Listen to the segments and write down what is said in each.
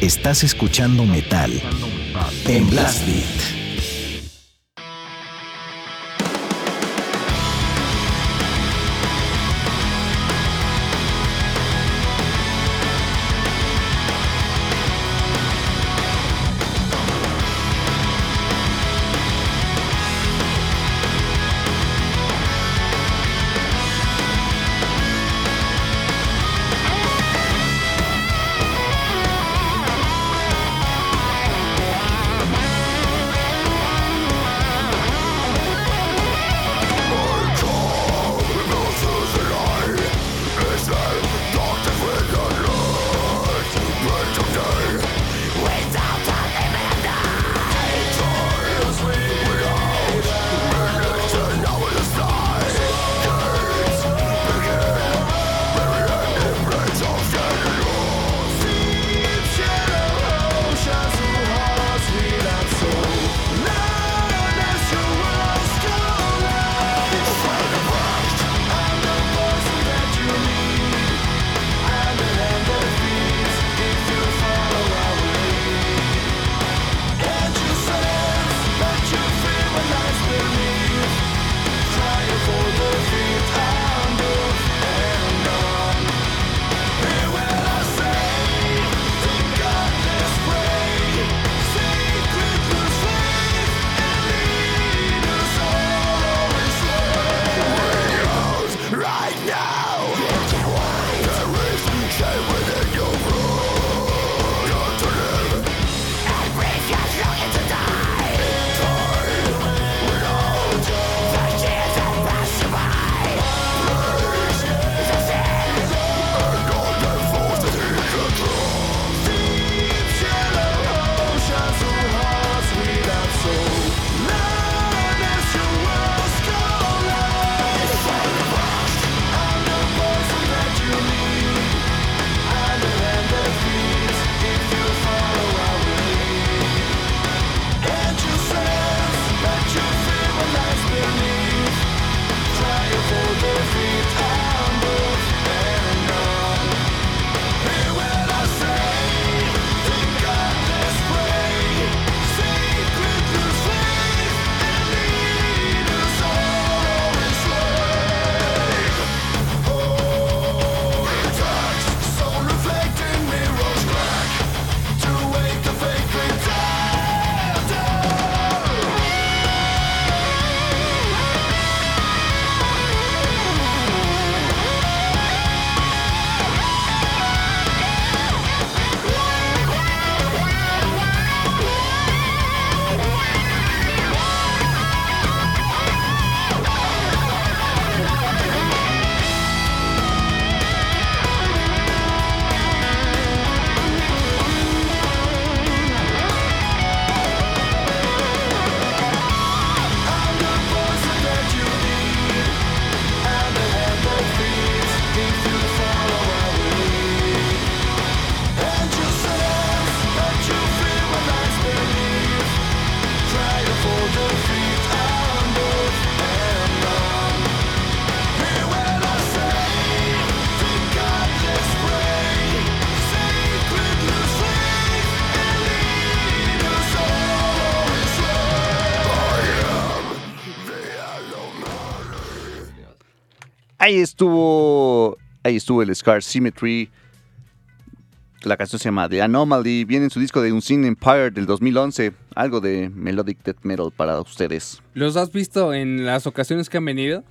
Estás escuchando metal en Blast Beat. Ahí estuvo, ahí estuvo el Scar Symmetry. La canción se llama The Anomaly. Viene en su disco de Unseen Empire del 2011. Algo de melodic death metal para ustedes. ¿Los has visto en las ocasiones que han venido?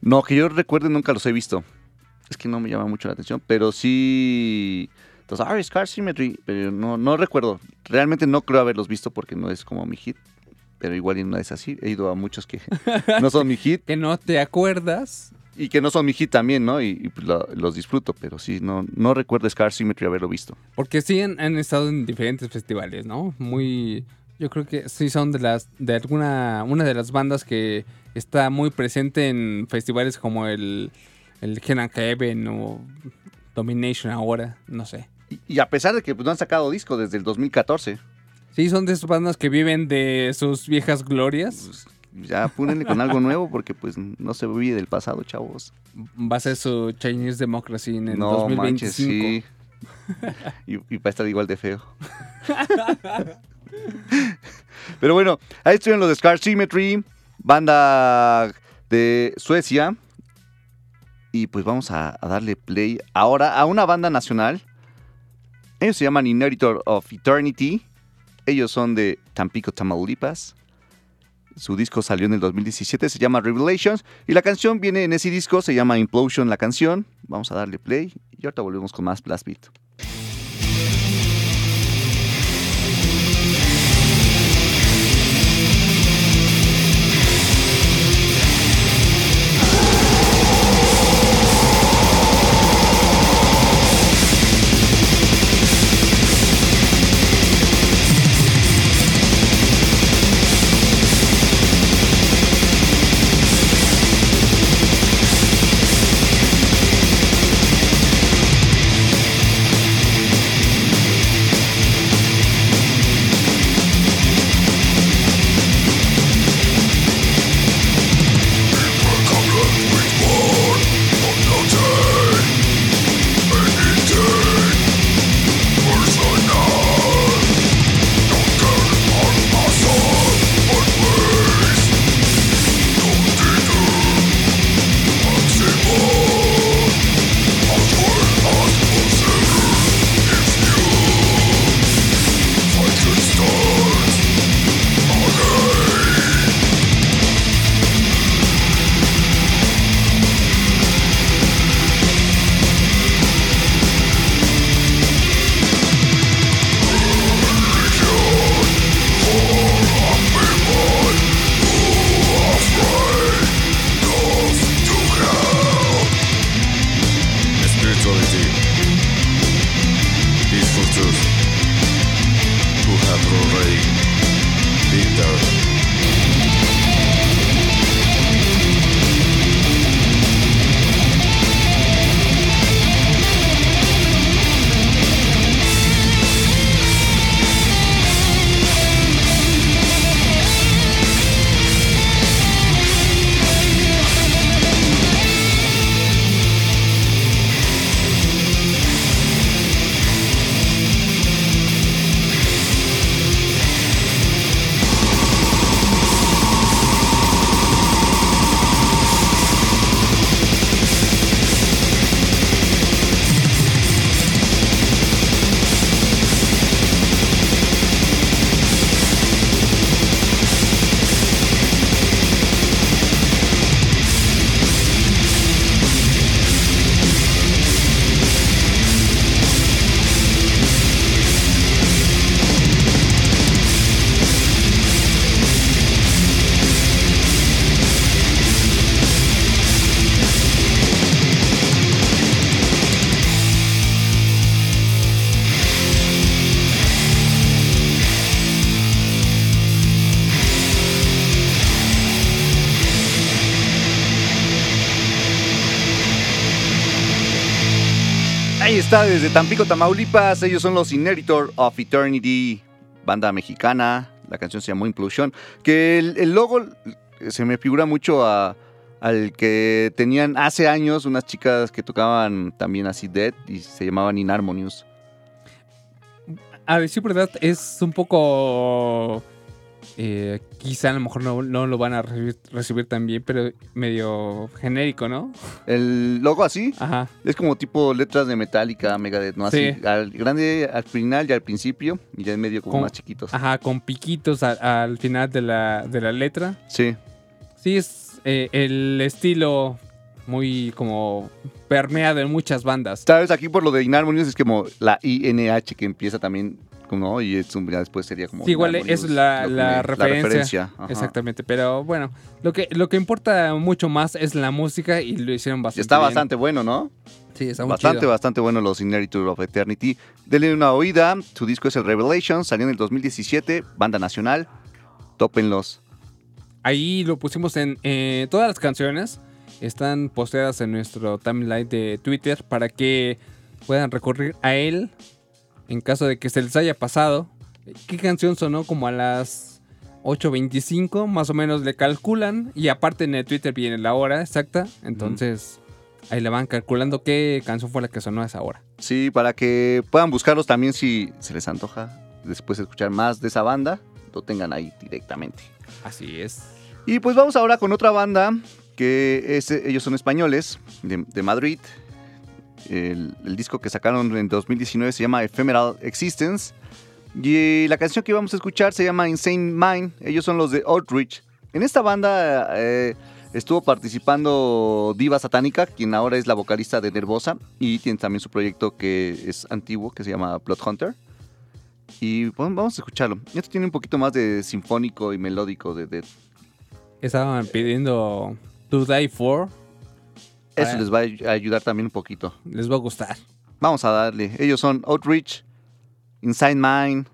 No, que yo recuerde nunca los he visto. Es que no me llama mucho la atención, pero sí... Entonces, ah, Scar Symmetry, pero no, no recuerdo. Realmente no creo haberlos visto porque no es como mi hit. Pero igual no es así. He ido a muchos que no son mi hit. que no te acuerdas. Y que no son mi hit también, ¿no? Y, pues, los disfruto, pero sí, no, no recuerdo Scar Symmetry haberlo visto. Porque sí han, estado en diferentes festivales, ¿no? Muy. Yo creo que sí son de las. de alguna. una de las bandas que está muy presente en festivales como el. el Kenan Kevin o Domination ahora, no sé. Y, a pesar de que no han sacado disco desde el 2014. Sí, son de esas bandas que viven de sus viejas glorias. Ya apúrenle con algo nuevo porque pues no se vive del pasado, chavos. Va a ser su Chinese Democracy en el no, 2025. Manches, sí. y, y va a estar igual de feo. Pero bueno, ahí estuvieron los de Scar Symmetry, banda de Suecia. Y pues vamos a, a darle play ahora a una banda nacional. Ellos se llaman Inheritor of Eternity. Ellos son de Tampico, Tamaulipas. Su disco salió en el 2017, se llama Revelations. Y la canción viene en ese disco, se llama Implosion la canción. Vamos a darle play y ahorita volvemos con más Blast Beat. Desde Tampico, Tamaulipas. Ellos son los Inheritor of Eternity, banda mexicana. La canción se llamó Implosion. Que el, logo se me figura mucho a- al que tenían hace años unas chicas que tocaban también así Dead y se llamaban Inharmonious. A decir verdad, es un poco. Eh, quizá a lo mejor no, no lo van a recibir, recibir tan bien, pero medio genérico, ¿no? El logo así Ajá. es como tipo letras de Metallica, Megadeth, ¿no? Así, Sí. al grande al final y al principio y ya en medio como Con- más chiquitos. Ajá, con piquitos al final de la, de la letra. Sí. Sí, es eh, el estilo muy como permeado en muchas bandas. Sabes, aquí por lo de Inharmonious es como la INH que empieza también, ¿no? Y ya después sería como. Sí, igual es la, referencia. Exactamente, pero bueno, lo que, lo que importa mucho más es la música y lo hicieron Y bastante está bien. bastante bueno, ¿no? Sí, está muy Bastante, chido. bastante bueno los Inheritor of Eternity. Denle una oída. Su disco es el Revelation. Salió en el 2017. Banda nacional. Tópenlos. Ahí lo pusimos en eh, todas las canciones. Están posteadas en nuestro timeline de Twitter para que puedan recurrir a él en caso de que se les haya pasado. ¿Qué canción sonó como a las 8.25? Más o menos le calculan. Y aparte en el Twitter viene la hora exacta. Entonces, ahí le van calculando qué canción fue la que sonó a esa hora. Sí, para que puedan buscarlos también si se les antoja después de escuchar más de esa banda, lo tengan ahí directamente. Así es. Y pues vamos ahora con otra banda que es, ellos son españoles de, de Madrid. El, el disco que sacaron en 2019 se llama Ephemeral Existence. Y la canción que vamos a escuchar se llama Insane Mind. Ellos son los de Outreach. En esta banda eh, estuvo participando Diva Satánica, quien ahora es la vocalista de Nervosa. Y tiene también su proyecto que es antiguo, que se llama Blood Hunter. Y bueno, vamos a escucharlo. Esto tiene un poquito más de sinfónico y melódico de Dead. Estaban pidiendo To Die For. Eso les va a ayudar también un poquito. Les va a gustar. Vamos a darle. Ellos son Outreach, Inside Mind.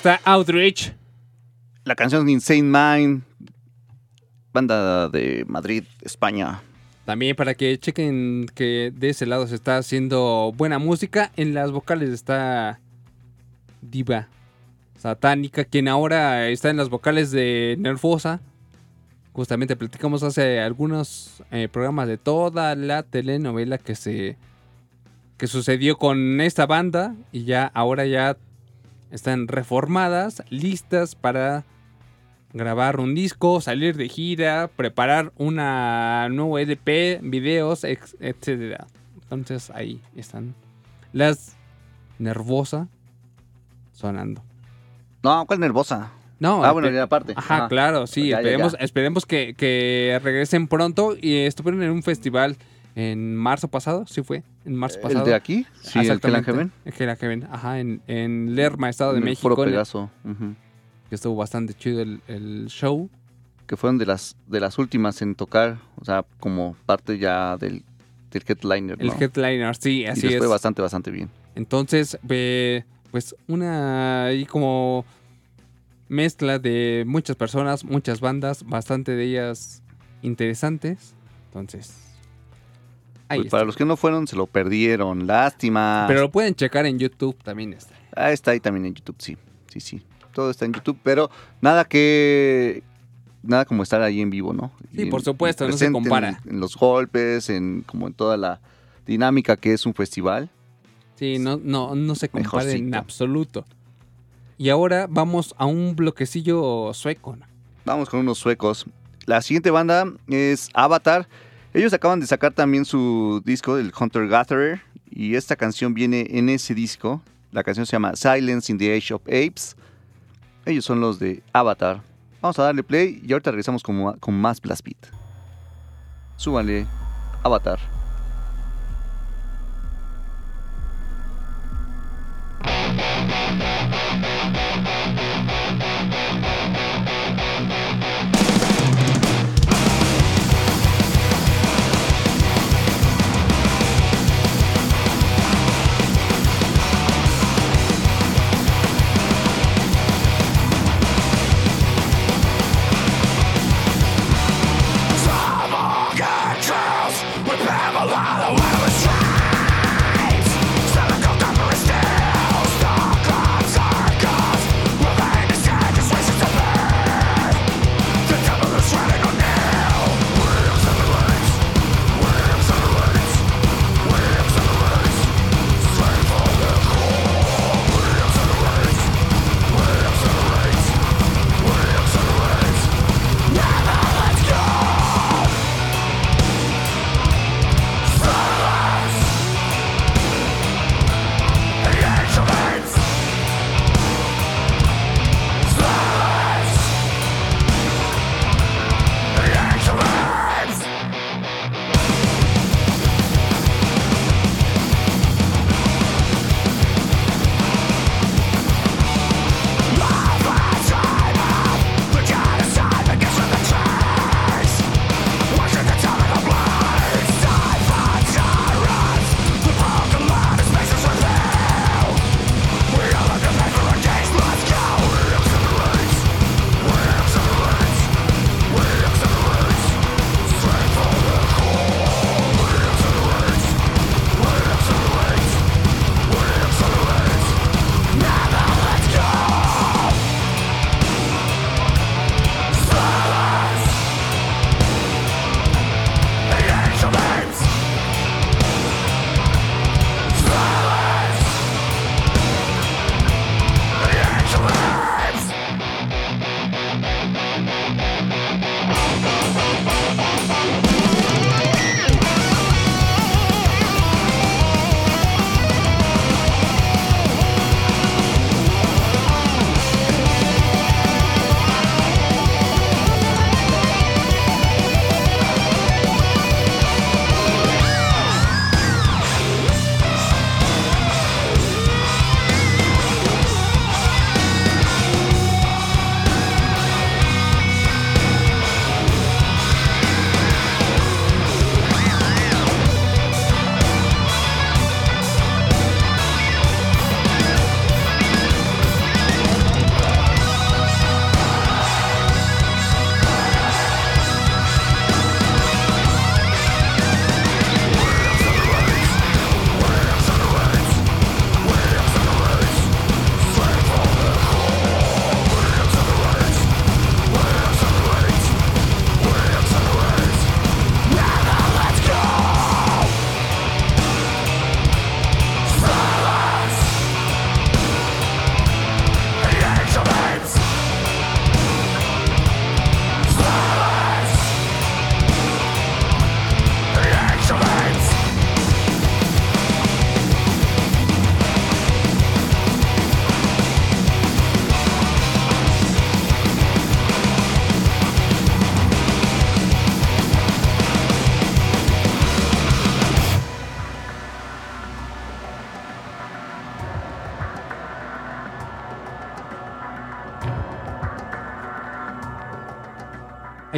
Está Outreach. La canción Insane Mind, banda de Madrid, España. También para que chequen que de ese lado se está haciendo buena música. En las vocales está Diva Satánica, quien ahora está en las vocales de Nervosa. Justamente platicamos hace algunos eh, programas de toda la telenovela que se que sucedió con esta banda y ya ahora ya están reformadas, listas para grabar un disco, salir de gira, preparar una nuevo LP, videos, ex- etcétera. Entonces ahí están las nervosa sonando. No, ¿cuál nervosa? No, ah, bueno, ya aparte. Ajá, claro, sí, Ya, ya, esperemos, ya. esperemos que, que regresen pronto y estuvieron en un festival en marzo pasado, sí fue, en marzo pasado. ¿El de aquí? Sí, el Heaven. El Heaven, ajá, en, en Lerma, Estado de En México. Foro Pegaso. que estuvo bastante chido el, el show. Que fueron de las, de las últimas en tocar, o sea, como parte ya del, del headliner, El ¿no? headliner, sí, y así les es. fue bastante, bastante bien. Entonces, ve, pues una ahí como mezcla de muchas personas, muchas bandas, bastante de ellas interesantes. Entonces, ahí Pues para los que no fueron, se lo perdieron. Lástima. Pero lo pueden checar en YouTube también está. Ah, está ahí también en YouTube, sí. Sí, sí. Todo está en YouTube, pero nada que. Nada como estar ahí en vivo, ¿no? Sí, Y por supuesto, no se en- compara. En, los golpes, en como en toda la dinámica que es un festival. Sí, no, no, no se compara en absoluto. Y ahora vamos a un bloquecillo sueco. ¿no? Vamos con unos suecos. La siguiente banda es Avatar. Ellos acaban de sacar también su disco, el Hunter Gatherer. Y esta canción viene en ese disco. La canción se llama Silence in the Age of Apes. Ellos son los de Avatar. Vamos a darle play y ahorita regresamos con, con más Blast Beat. Súbanle Avatar.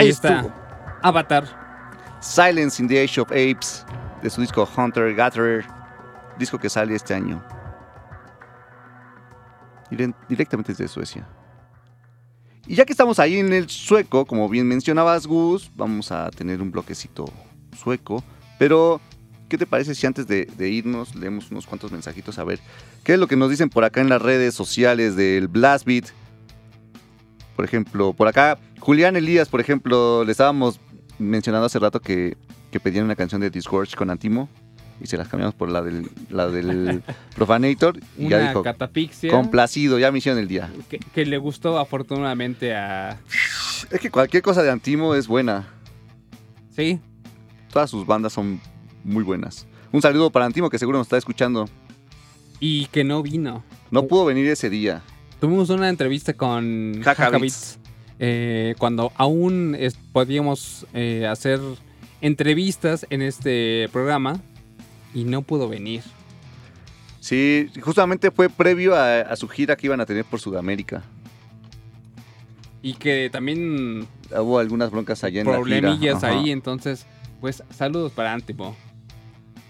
Ahí, está. estuvo. Avatar. Silence in the Age of Apes, de su disco Hunter Gatherer, disco que sale este año. Directamente desde Suecia. Y ya que estamos ahí en el sueco, como bien mencionabas, Gus, vamos a tener un bloquecito sueco. Pero, ¿qué te parece si antes de, de irnos leemos unos cuantos mensajitos a ver qué es lo que nos dicen por acá en las redes sociales del Blast Beat? Por ejemplo, por acá, Julián Elías, por ejemplo, le estábamos mencionando hace rato que, que pedían una canción de Disgorge con Antimo y se las cambiamos por la del, la del Profanator y ya dijo, catapixia. complacido, ya me hicieron el día. que, que le gustó afortunadamente a... Es que cualquier cosa de Antimo es buena. Sí, Todas sus bandas son muy buenas. Un saludo para Antimo que seguro nos está escuchando. y que no vino. No pudo venir ese día. Tuvimos una entrevista con. Beats, eh, cuando aún es- podíamos eh, hacer entrevistas en este programa y no pudo venir. Sí, justamente fue previo a, a su gira que iban a tener por Sudamérica. Y que también Hubo algunas broncas allá en la gira. problemillas ahí, entonces, pues saludos para Antimo.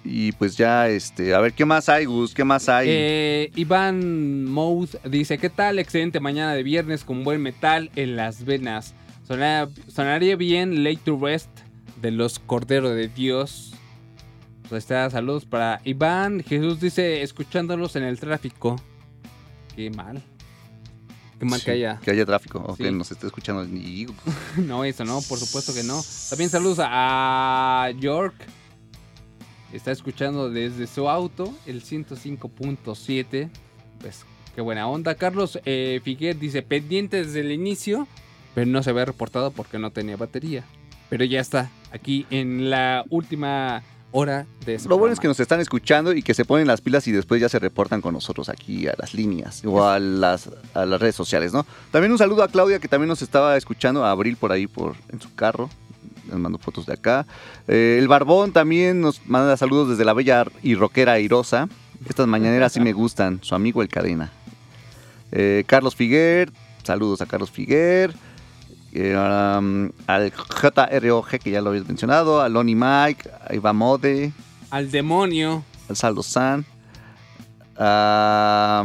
Y pues ya, este, a ver, ¿qué más hay, Gus? ¿Qué más hay? Eh, Iván Mouth dice, ¿qué tal? Excelente mañana de viernes con buen metal en las venas. Sonará- sonaría bien Late to Rest de los Corderos de Dios. Pues está, saludos para Iván. Jesús dice, escuchándolos en el tráfico. Qué mal. Qué mal Sí, que haya. Que haya tráfico, o que Sí. nos esté escuchando. No, eso no, por supuesto que no. También saludos a York. Está escuchando desde su auto, el 105.7. Pues qué buena onda. Carlos eh, Figuer dice, pendiente desde el inicio, pero no se había reportado porque no tenía batería. Pero ya está, aquí en la última hora de ese Lo bueno es que nos están escuchando y que se ponen las pilas y después ya se reportan con nosotros aquí a las líneas o a las, a las redes sociales, ¿no? También un saludo a Claudia que también nos estaba escuchando, a Abril por ahí por, en su carro. Nos mandó fotos de acá. Eh, el Barbón también nos manda saludos desde la bella y rockera Airosa. Estas mañaneras sí me gustan. Su amigo el Cadena. Eh, Carlos Figuer. Saludos a Carlos Figuer. Eh, um, al JROG que ya lo habías mencionado. A Lonnie Mike. A Iva Mode. Al demonio. al Saldo San, a,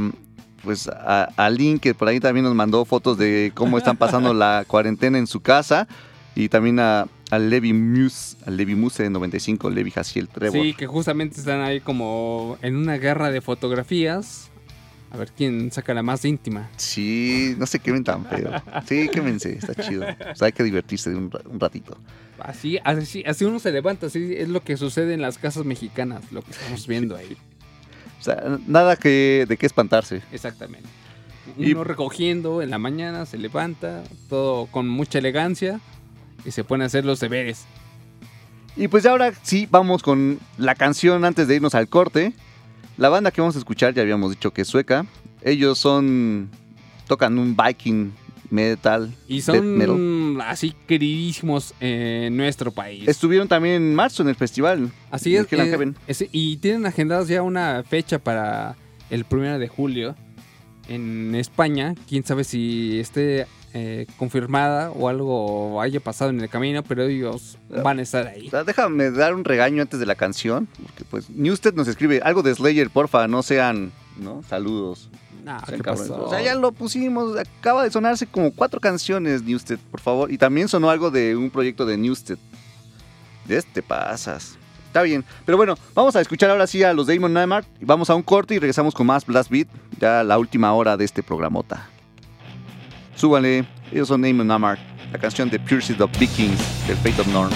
pues a, a Link, que por ahí también nos mandó fotos de cómo están pasando la cuarentena en su casa, y también a, a Levi Muse, al Levi Muse de 95, Levi Jaciel Trevor. Sí, que justamente están ahí como en una guerra de fotografías. A ver quién saca la más íntima. Sí, no se quemen tan feo. Sí, quémense, está chido. O sea, hay que divertirse de un, ra- un ratito. Así, así, así uno se levanta, así es lo que sucede en las casas mexicanas, lo que estamos viendo ahí. O sea, nada que, de qué espantarse. Exactamente. Y- Uno recogiendo en la mañana, se levanta, todo con mucha elegancia y se pone a hacer los deberes. Y pues ahora sí, vamos con la canción antes de irnos al corte. La banda que vamos a escuchar ya habíamos dicho que es sueca. Ellos son. tocan un Viking metal. Y death metal. son así queridísimos en nuestro país. Estuvieron también en marzo en el festival. Así es, eh, y tienen agendadas ya una fecha para el primero de julio en España. Quién sabe si esté eh, confirmada o algo haya pasado en el camino, pero ellos van a estar ahí. Déjame dar un regaño antes de la canción. Porque pues Newsted nos escribe algo de Slayer, porfa, no sean. ¿no? Saludos. No, sean ¿qué cabrones. pasó? O sea, ya lo pusimos. Acaba de sonarse como cuatro canciones, Newsted, por favor. Y también sonó algo de un proyecto de Newsted. De este pasas. Está bien. Pero bueno, vamos a escuchar ahora sí a los Damon y Vamos a un corte y regresamos con más Blast Beat. Ya la última hora de este programota. Súbale. Ellos son Damon Nymark. La canción de Pierces of Vikings del Fate of Norm.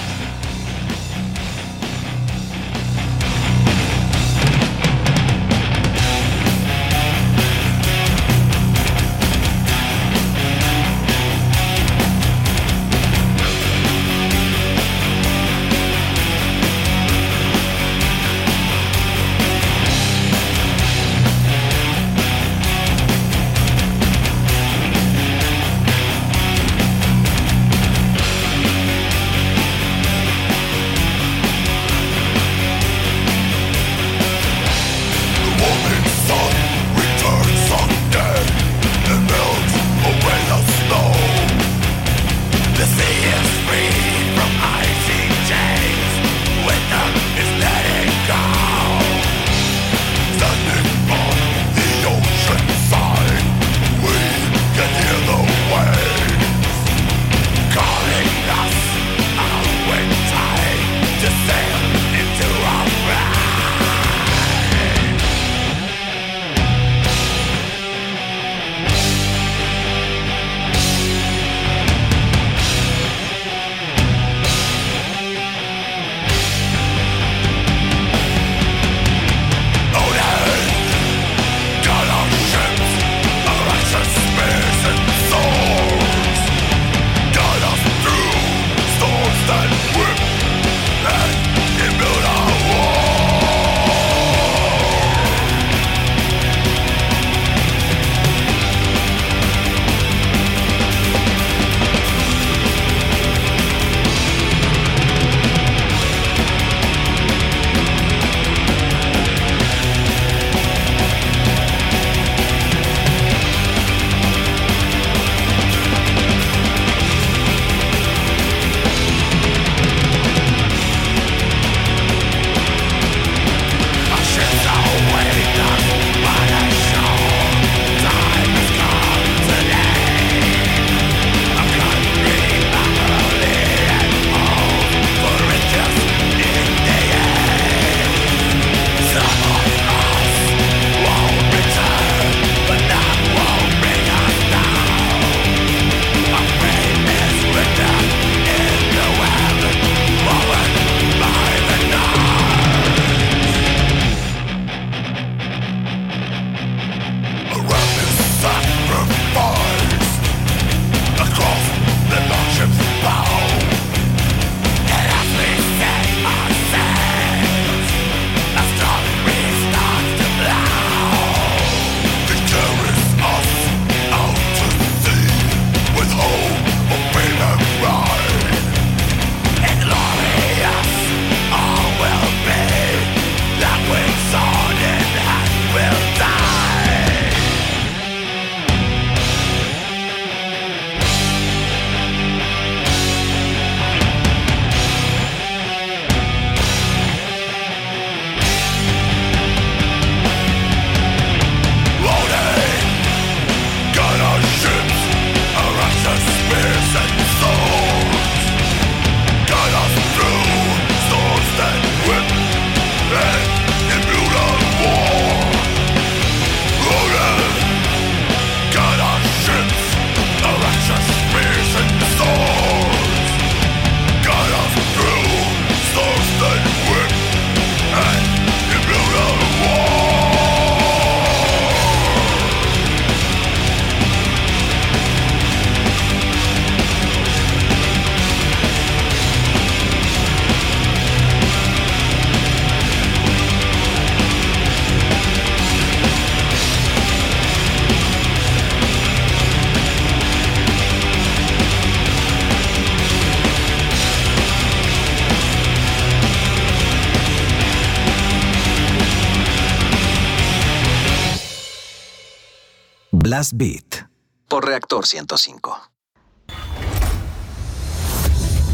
Beat. por Reactor 105.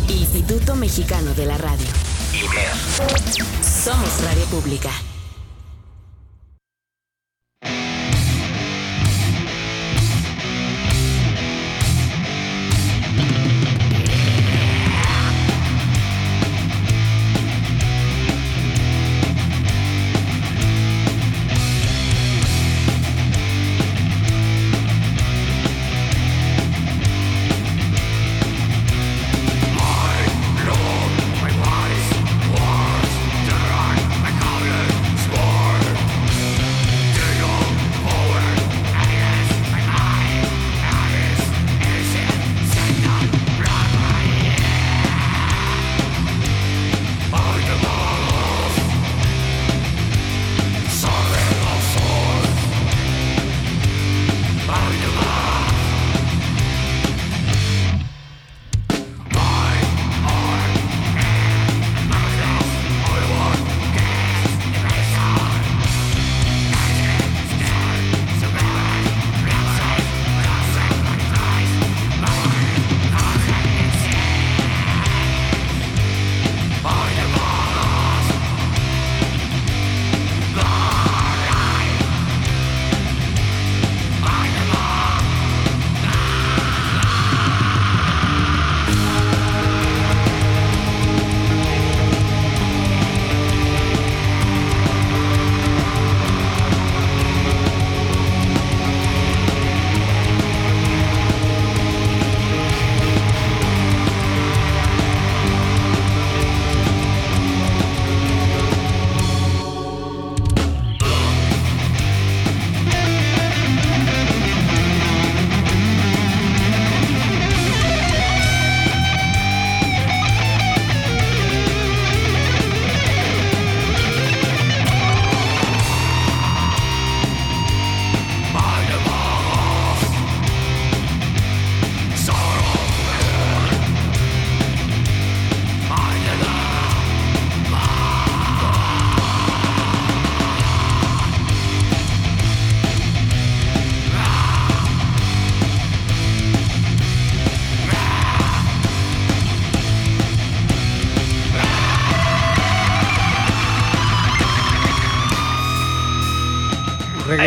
Instituto Mexicano de la Radio. Somos Radio Pública.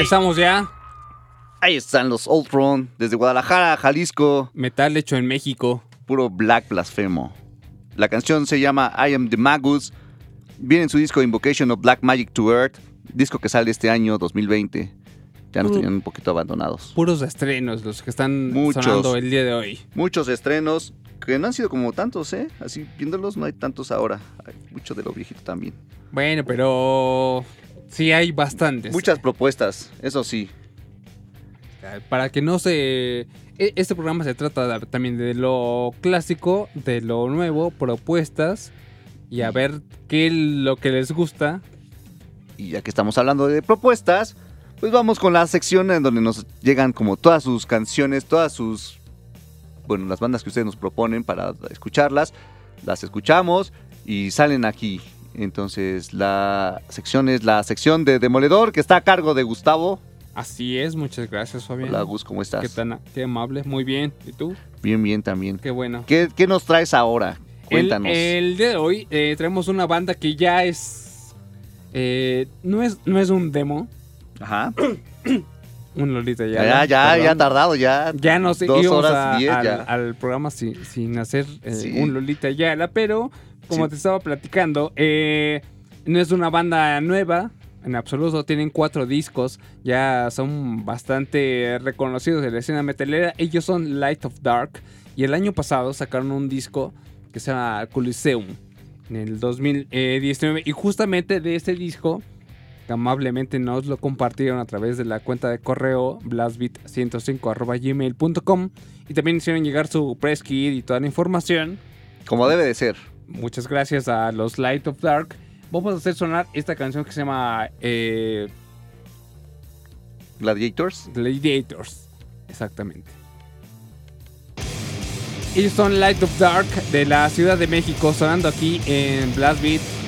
Regresamos ya. Ahí están los Old Throne, desde Guadalajara, Jalisco, Metal hecho en México. puro black blasfemo. La canción se llama I Am the Magus. Viene en su disco Invocation of Black Magic to Earth, disco que sale este año 2020. Ya nos tenían un poquito abandonados. Puros estrenos los que están Muchos. sonando el día de hoy. Muchos estrenos que no han sido como tantos, ¿eh? Así viéndolos no hay tantos ahora. Hay mucho de lo viejito también. Bueno, pero sí hay bastantes. Muchas propuestas, eso sí. Para que no se... e- Este programa se trata también de lo clásico, de lo nuevo, propuestas y a ver qué es lo que les gusta. Y ya que estamos hablando de propuestas, pues vamos con la sección en donde nos llegan como todas sus canciones, todas sus, bueno, las bandas que ustedes nos proponen para escucharlas, las escuchamos y salen aquí. Entonces la sección es la sección de Demoledor que está a cargo de Gustavo. Así es, muchas gracias Fabián. Hola Gus, ¿cómo estás? Qué, tan, qué amable, muy bien. ¿Y tú? Bien, bien también. Qué bueno. ¿Qué, qué nos traes ahora? Cuéntanos. el día de hoy eh, traemos una banda que ya es, eh, no es. No es un demo, Ajá. un Lolita Ya, ya. ya, ya, ya tardado, ya. Ya no sé, Dos horas a- diez, al, ya. al programa sin, sin hacer eh, Sí. un Lolita Yala, pero como Sí. te estaba platicando, eh, no es una banda nueva, en absoluto, tienen cuatro discos, ya son bastante reconocidos de la escena metalera, ellos son Light of Dark, y el año pasado sacaron un disco que se llama Coliseum, en el 2019, y justamente de este disco que amablemente nos lo compartieron a través de la cuenta de correo blastbit105.gmail.com y también hicieron llegar su press kit y toda la información. Como debe de ser. Muchas gracias a los Light of Dark. Vamos a hacer sonar esta canción que se llama eh, Gladiators. Gladiators. Exactamente. Ellos son Light of Dark de la Ciudad de México, sonando aquí en Blast Beat.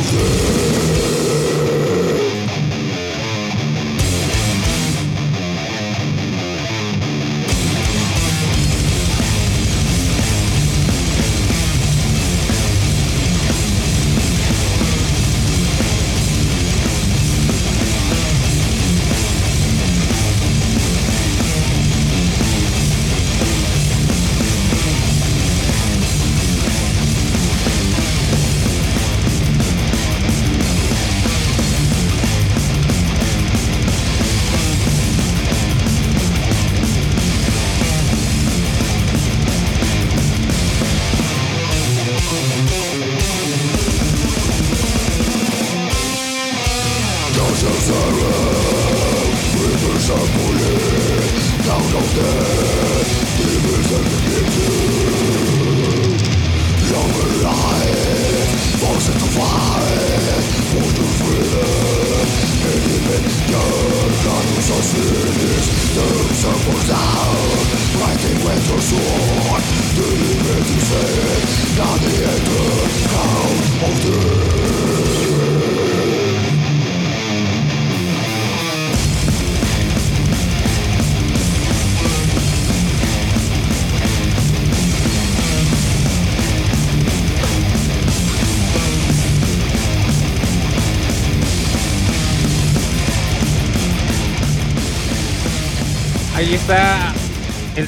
Ahí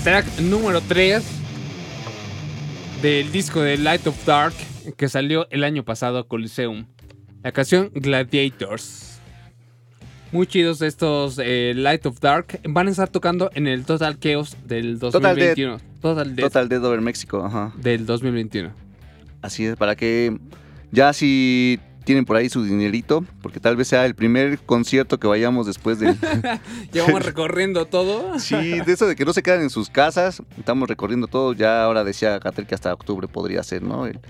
track número 3 del disco de Light of Dark que salió el año pasado Coliseum. La canción Gladiators. Muy chidos estos eh, Light of Dark. Van a estar tocando en el Total Chaos del Total Death. 2021. Total Death Total Dead Over México, ajá. del 2021. Así es, para que ya si tienen por ahí su dinerito, porque tal vez sea el primer concierto que vayamos después del... Ya vamos recorriendo todo. Sí, de eso de que no se quedan en sus casas, estamos recorriendo todo, ya ahora decía Catel que hasta octubre podría ser, ¿no? El-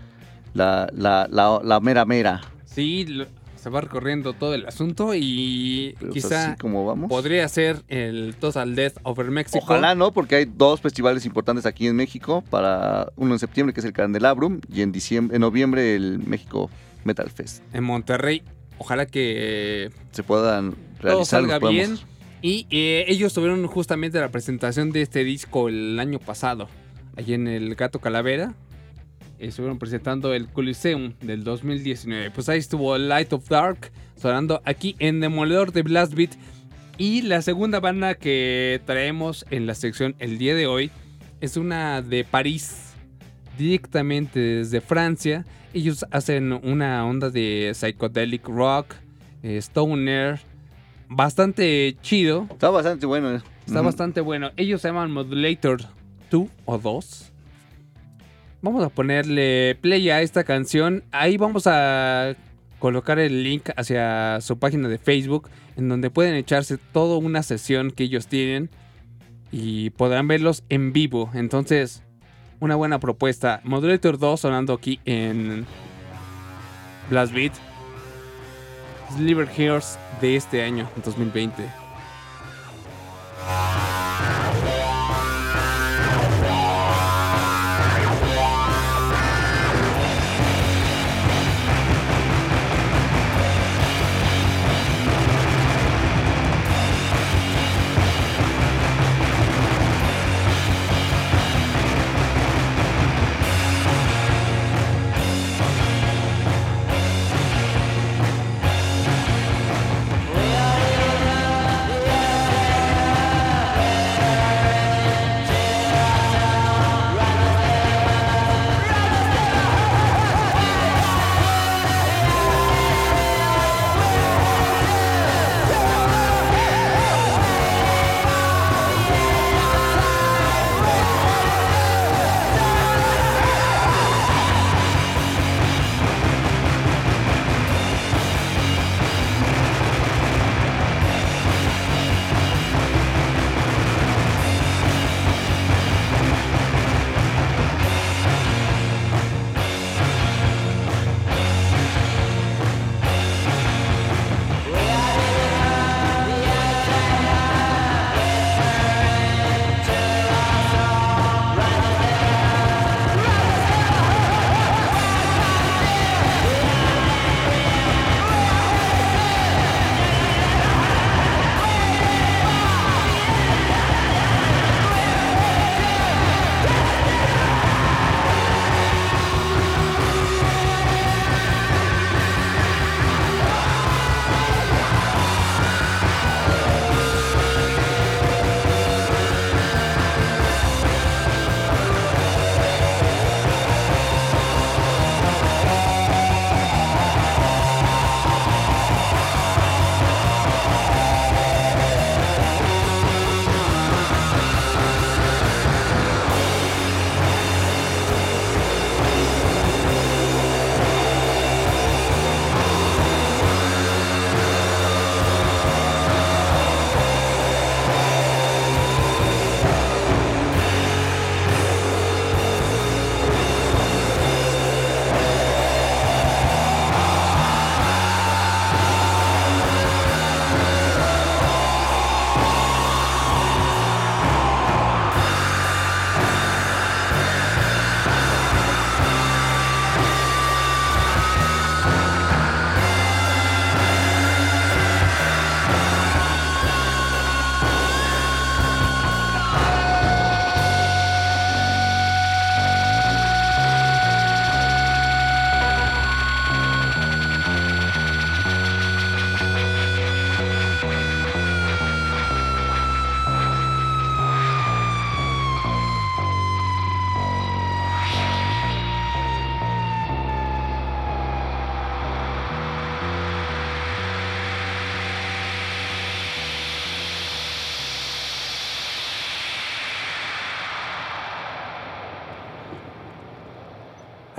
la, la, la, la mera mera. Sí, lo- se va recorriendo todo el asunto y Pero pues, quizá así como vamos. podría ser el Total Death Over Mexico. Ojalá no, porque hay dos festivales importantes aquí en México, para uno en septiembre que es el Candelabrum y en diciembre, en noviembre el México Metal Fest. En Monterrey. Ojalá que Se puedan todo realizar. salga bien. Y eh, ellos tuvieron justamente la presentación de este disco el año pasado, allí en el Gato Calavera. Estuvieron presentando el Coliseum del 2019. Pues ahí estuvo Light of Dark sonando aquí en Demoledor de Blast Beat. Y la segunda banda que traemos en la sección el día de hoy es una de París, directamente desde Francia. Ellos hacen una onda de psychedelic rock, eh, stoner, bastante chido. Está bastante bueno. eh. Está bastante bueno. Ellos se llaman Modulator 2 o 2. Vamos a ponerle play a esta canción. Ahí vamos a colocar el link hacia su página de Facebook, en donde pueden echarse toda una sesión que ellos tienen y podrán verlos en vivo. Entonces, una buena propuesta. Modulator 2 sonando aquí en Blast Beat. Sliver Heroes de este año, 2020.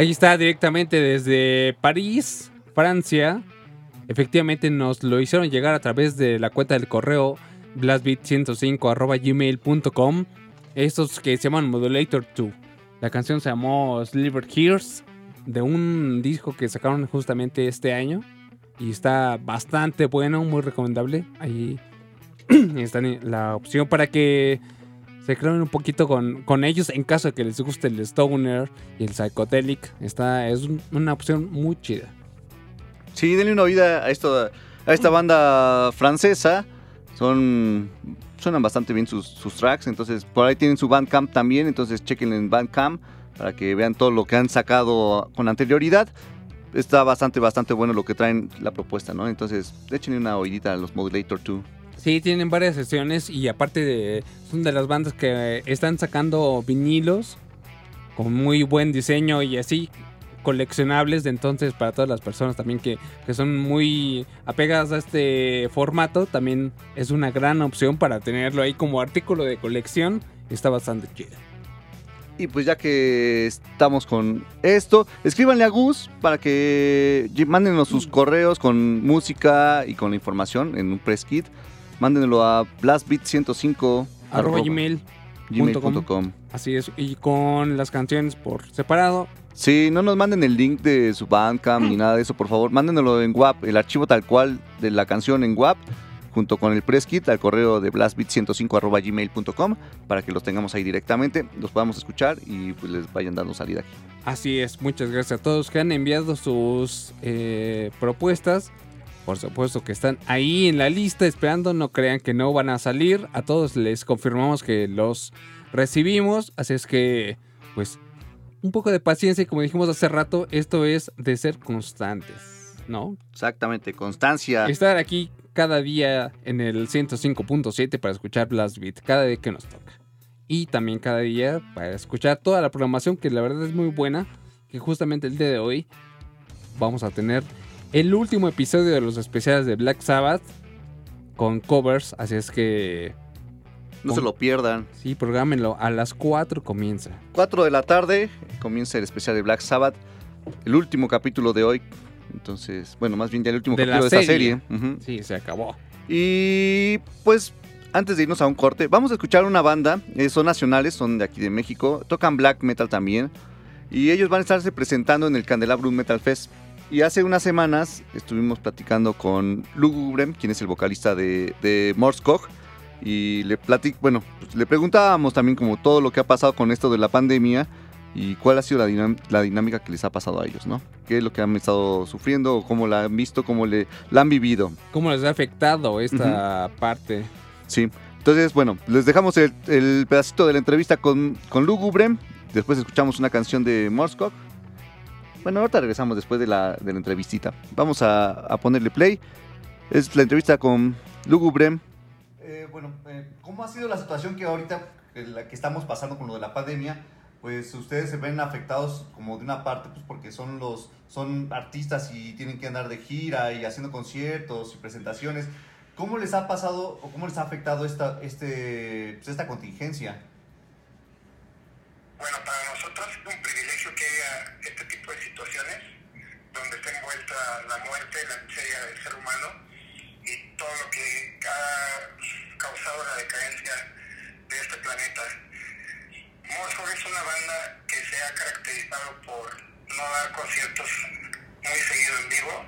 Ahí está directamente desde París, Francia. Efectivamente nos lo hicieron llegar a través de la cuenta del correo blastbeat105.gmail.com Estos que se llaman Modulator 2. La canción se llamó Sliver Hears de un disco que sacaron justamente este año. Y está bastante bueno, muy recomendable. Ahí está la opción para que se crean un poquito con, con ellos en caso de que les guste el Stoner y el Psychedelic. Está, es un- una opción muy chida. Sí, denle una oída a, esto, a esta banda francesa. Son suenan bastante bien sus, sus tracks. Entonces, por ahí tienen su Bandcamp también. Entonces, chequen en Bandcamp para que vean todo lo que han sacado con anterioridad. Está bastante, bastante bueno lo que traen la propuesta, ¿no? Entonces, échenle una oídita a los Modulator 2. Sí, tienen varias sesiones y aparte de, son de las bandas que están sacando vinilos con muy buen diseño y así coleccionables de entonces para todas las personas también que, que son muy apegadas a este formato también es una gran opción para tenerlo ahí como artículo de colección. Está bastante chido. Y pues ya que estamos con esto, escríbanle a Gus para que mándenos sus correos con música y con la información en un press kit. Mándenlo a blastbeat105 arroba gmail gmail.com. Así es, y con las canciones por separado. Sí, no nos manden el link de su Bandcamp ni nada de eso, por favor. Mándenlo en WAP, el archivo tal cual de la canción en WAP, junto con el press kit al correo de blastbeat105.gmail.com para que los tengamos ahí directamente, los podamos escuchar y pues les vayan dando salida aquí. Así es, muchas gracias a todos que han enviado sus eh, propuestas. Por supuesto que están ahí en la lista esperando, no crean que no van a salir. A todos les confirmamos que los recibimos, así es que pues un poco de paciencia y como dijimos hace rato, esto es de ser constantes, ¿no? Exactamente, constancia. Estar aquí cada día en el 105.7 para escuchar Blast Beat, cada día que nos toca. Y también cada día para escuchar toda la programación que la verdad es muy buena, que justamente el día de hoy vamos a tener el último episodio de los especiales de Black Sabbath con covers, así es que No se lo pierdan. sí, programenlo, a las 4 comienza. 4 de la tarde comienza el especial de Black Sabbath, el último capítulo de hoy. Entonces, bueno, más bien ya el último De capítulo de esta serie. Sí, se acabó. Y pues antes de irnos a un corte, vamos a escuchar una banda, eh, son nacionales, son de aquí de México, tocan black metal también, y ellos van a estarse presentando en el Candelabrum Metal Fest. Y hace unas semanas estuvimos platicando con Lugubrem, quien es el vocalista de, de Morskog, y le platic, bueno, pues, le preguntábamos también como todo lo que ha pasado con esto de la pandemia y cuál ha sido la, dinam- la dinámica que les ha pasado a ellos, ¿no? ¿Qué es lo que han estado sufriendo, o cómo la han visto, cómo le, la han vivido? ¿Cómo les ha afectado esta parte? Sí. Entonces, bueno, les dejamos el, el pedacito de la entrevista con, con Lugubrem. Después escuchamos una canción de Morskog. Bueno, ahorita regresamos después de la, de la entrevistita. Vamos a, a ponerle play. Es la entrevista con Lugubrem. bueno, eh, ¿cómo ha sido la situación que ahorita, la que estamos pasando con lo de la pandemia? Pues ustedes se ven afectados como de una parte, pues porque son los son artistas y tienen que andar de gira y haciendo conciertos y presentaciones. ¿Cómo les ha pasado o cómo les ha afectado esta, este, pues, esta contingencia? Bueno, para nosotros es un privilegio que haya este tipo de situaciones la muerte, la miseria del ser humano y todo lo que ha causado la decadencia de este planeta. Morphor es una banda que se ha caracterizado por no dar conciertos muy seguido en vivo,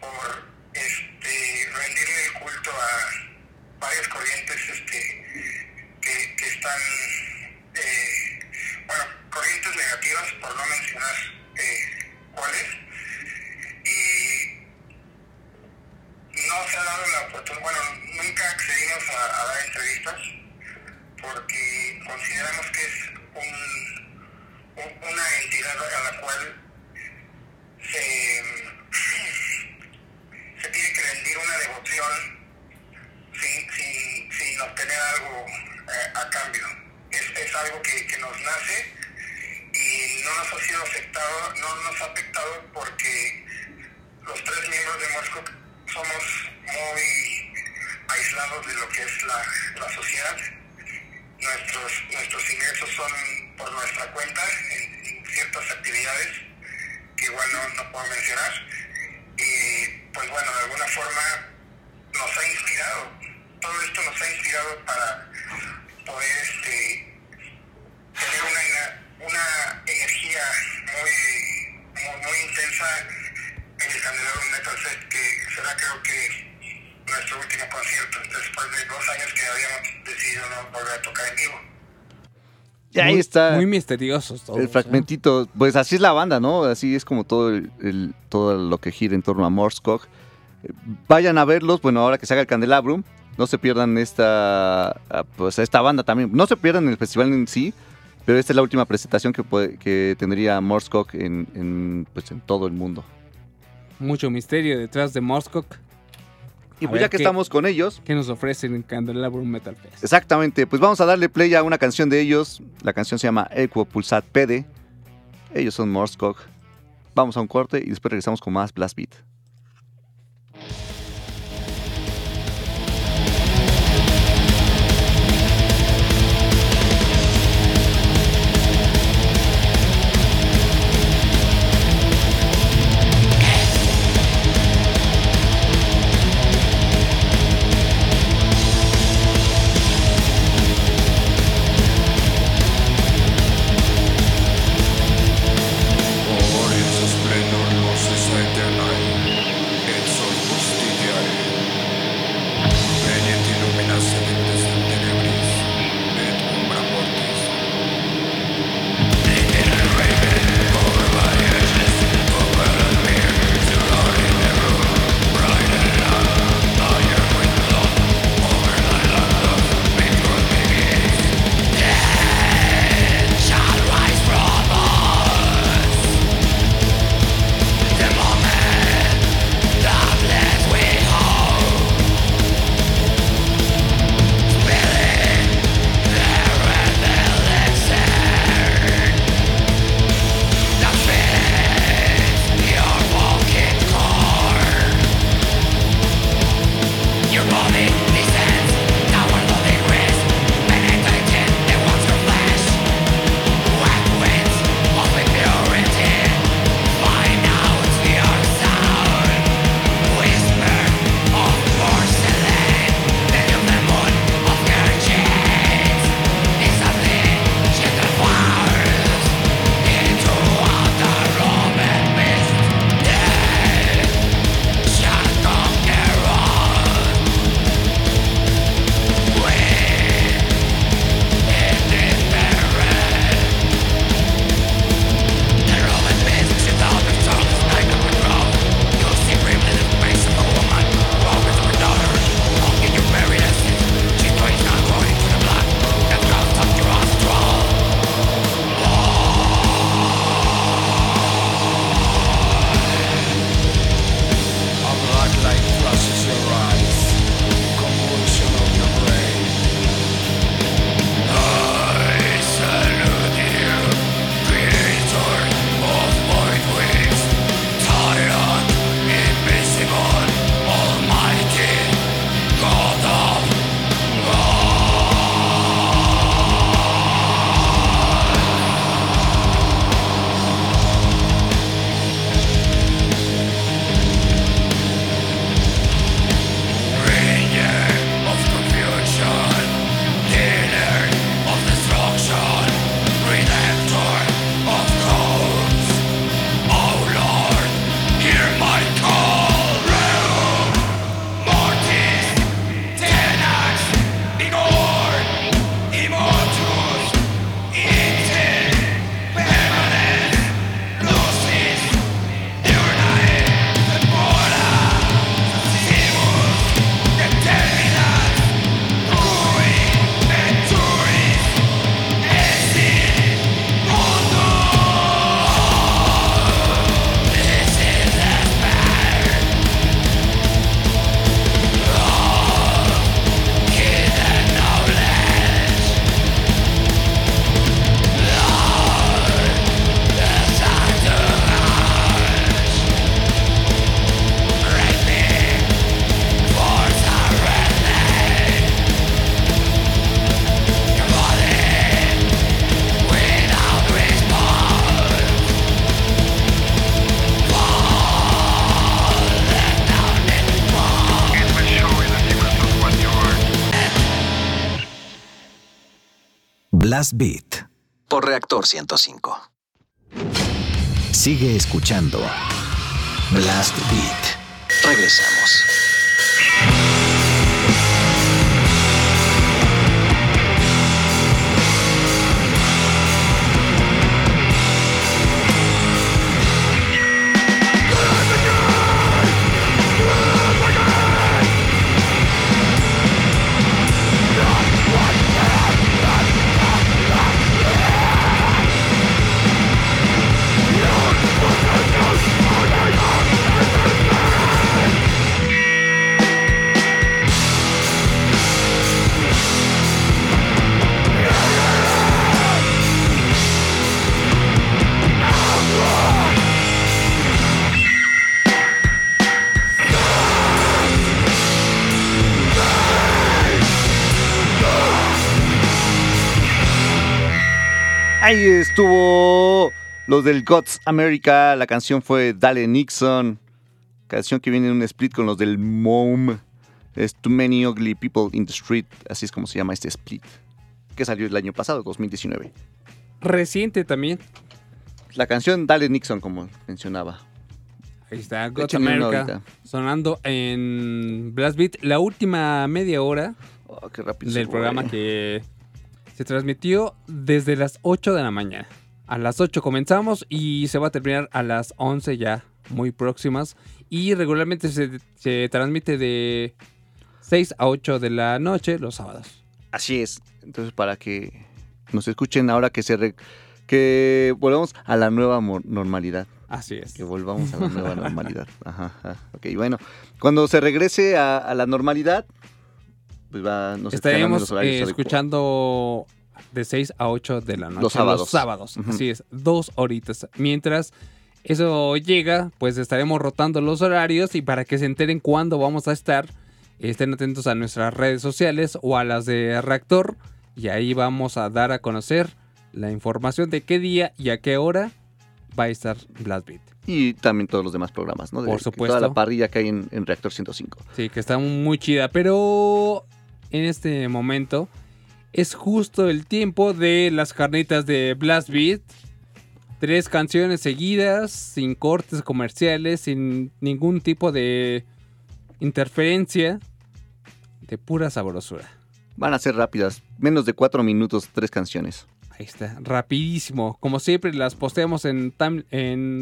por este, rendirle el culto a varias corrientes este, que, que están eh, bueno, corrientes negativas, por no mencionar eh, cuáles, y no se ha dado la oportunidad, bueno, nunca accedimos a, dar entrevistas porque consideramos que es un, un- una entidad a la cual se, se tiene que rendir una devoción sin, sin, sin obtener algo eh, a cambio. Es, es algo que, que nos nace y no nos ha sido afectado, no nos ha afectado porque los tres miembros de Moscow somos muy aislados de lo que es la, la sociedad. Nuestros, nuestros ingresos son por nuestra cuenta en, ciertas actividades que igual no, no puedo mencionar. Y pues bueno, de alguna forma nos ha inspirado, todo esto nos ha inspirado para poder este, tener una, una energía muy, muy, muy intensa en el Candelabrum Metal Fest, que será creo que nuestro último concierto, después de dos años que habíamos decidido no volver a tocar en vivo. Y ahí Muy- está Muy misteriosos todos. el ¿eh? fragmentito. Pues así es la banda, ¿no? Así es como todo, el, el- todo lo que gira en torno a Morskog. Eh, Vayan a verlos, bueno, ahora que se haga el Candelabrum. No se pierdan esta, ah, pues, esta banda también. No se pierdan el festival en sí, pero esta es la última presentación que, puede- que tendría Morskog en, en, pues, en todo el mundo. Mucho misterio detrás de Morskog. Y A pues ya que qué- estamos con ellos, que nos ofrecen en Candelabrum Metal Fest. Exactamente, pues vamos a darle play a una canción de ellos. La canción se llama Equo Pulsat Pede. Ellos son Morskog. Vamos a un corte y después regresamos con más Blast Beat. Blast Beat. Por Reactor 105. Sigue escuchando Blast Beat. Regresamos. Estuvo los del Gods America. La canción fue Dale Nixon. Canción que viene en un split con los del MOM. Es Too Many Ugly People in the Street. Así es como se llama este split. Que salió el año pasado, 2019. Reciente también. La canción Dale Nixon, como mencionaba. Ahí está, una America. Sonando en Blast Beat. La última media hora Oh, qué rápido. del programa que se transmitió desde las 8 de la mañana. A las 8 comenzamos y se va a terminar a las 11 ya, muy próximas. Y regularmente se, se transmite de 6 a 8 de la noche los sábados. Así es. Entonces, para que nos escuchen ahora que se re- que volvamos a la nueva normalidad. Así es. Que volvamos a la nueva normalidad. Ajá, ajá. Ok, bueno. Cuando se regrese a, a la normalidad, pues va, nos Estaremos los eh, escuchando de 6 a 8 de la noche. Los sábados. sábados, Ujú. así es, dos horitas. Mientras eso llega, pues estaremos rotando los horarios y para que se enteren cuándo vamos a estar, estén atentos a nuestras redes sociales o a las de Reactor y ahí vamos a dar a conocer la información de qué día y a qué hora va a estar Blast Beat. Y también todos los demás programas, ¿no? De- Por supuesto. Toda la parrilla que hay en, en Reactor 105. Sí, que está muy chida, pero en este momento es justo el tiempo de las carnitas de Blast Beat. Tres canciones seguidas, sin cortes comerciales, sin ningún tipo de interferencia, de pura sabrosura. Van a ser rápidas. Menos de cuatro minutos, tres canciones. Ahí está, rapidísimo. Como siempre, las posteamos en,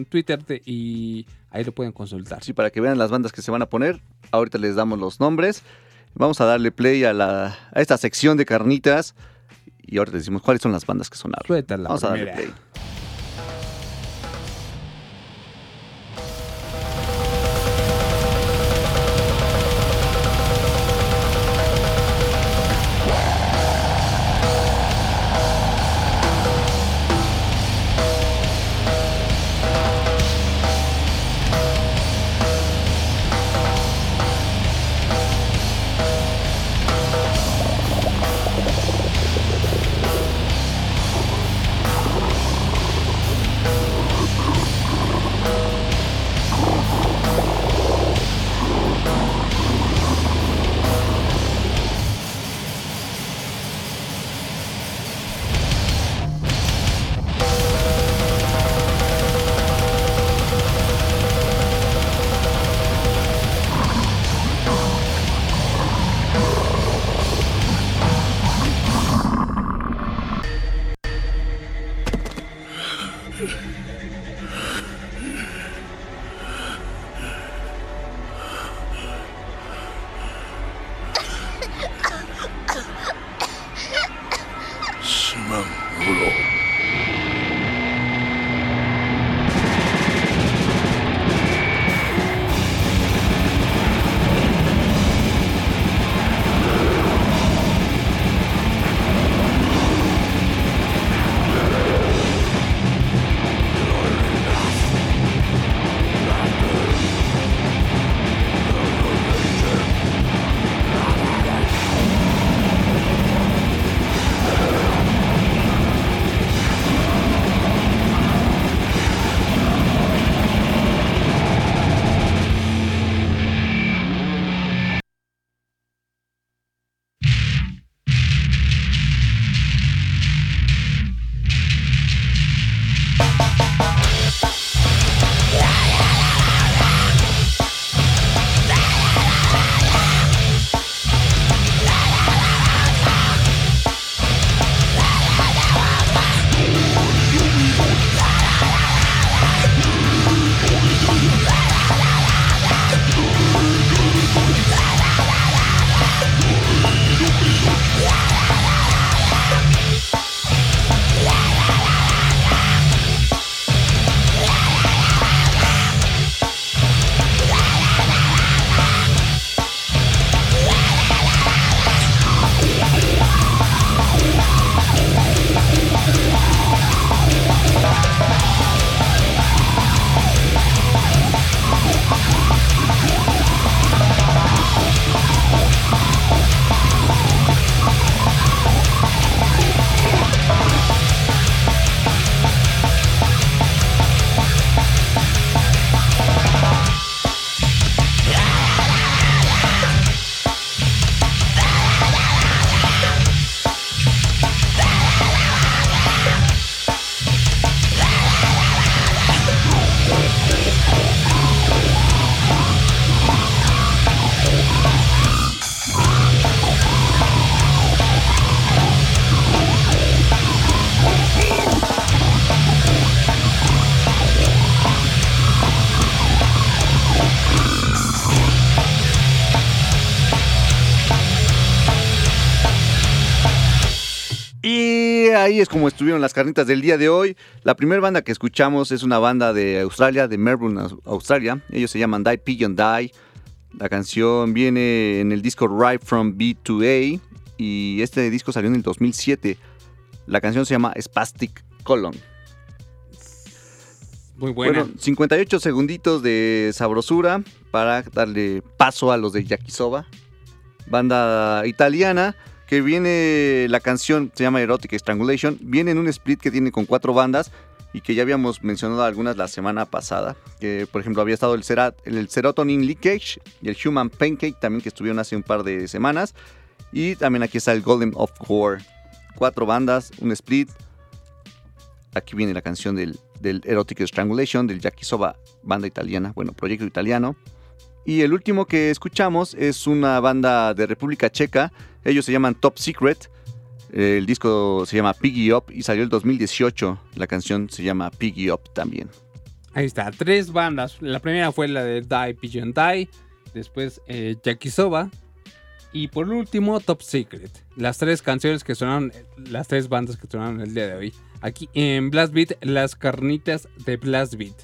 Twitter de- y ahí lo pueden consultar. Sí, para que vean las bandas que se van a poner. Ahorita les damos los nombres. Vamos a darle play a, la, a esta sección de carnitas. Y ahora les decimos cuáles son las bandas que sonaron. Vamos a darle play. Es como estuvieron las carnitas del día de hoy. La primera banda que escuchamos es una banda de Australia, de Melbourne, Australia. Ellos se llaman Die Pigeon Die. La canción viene en el disco Right From B to A y este disco salió en el 2007. La canción se llama Spastic Colon. Muy buena. Bueno, 58 segunditos de sabrosura para darle paso a los de Yakisoba, banda italiana que viene la canción se llama Erotic Strangulation, viene en un split que tiene con cuatro bandas y que ya habíamos mencionado algunas la semana pasada, que por ejemplo había estado el, Serat, el Serotonin Leakage y el Human Pancake también que estuvieron hace un par de semanas y también aquí está el Golden of Core, cuatro bandas, un split. Aquí viene la canción del, del Erotic Strangulation del Yakisoba, banda italiana, bueno, proyecto italiano. Y el último que escuchamos es una banda de República Checa. Ellos se llaman Top Secret. El disco se llama Piggy Up y salió el 2018. La canción se llama Piggy Up también. Ahí está, tres bandas. La primera fue la de Die Pigeon Die. Después eh, Yakisoba. Y por último, Top Secret. Las tres canciones que sonaron, las tres bandas que sonaron el día de hoy. Aquí en Blast Beat, las carnitas de Blast Beat.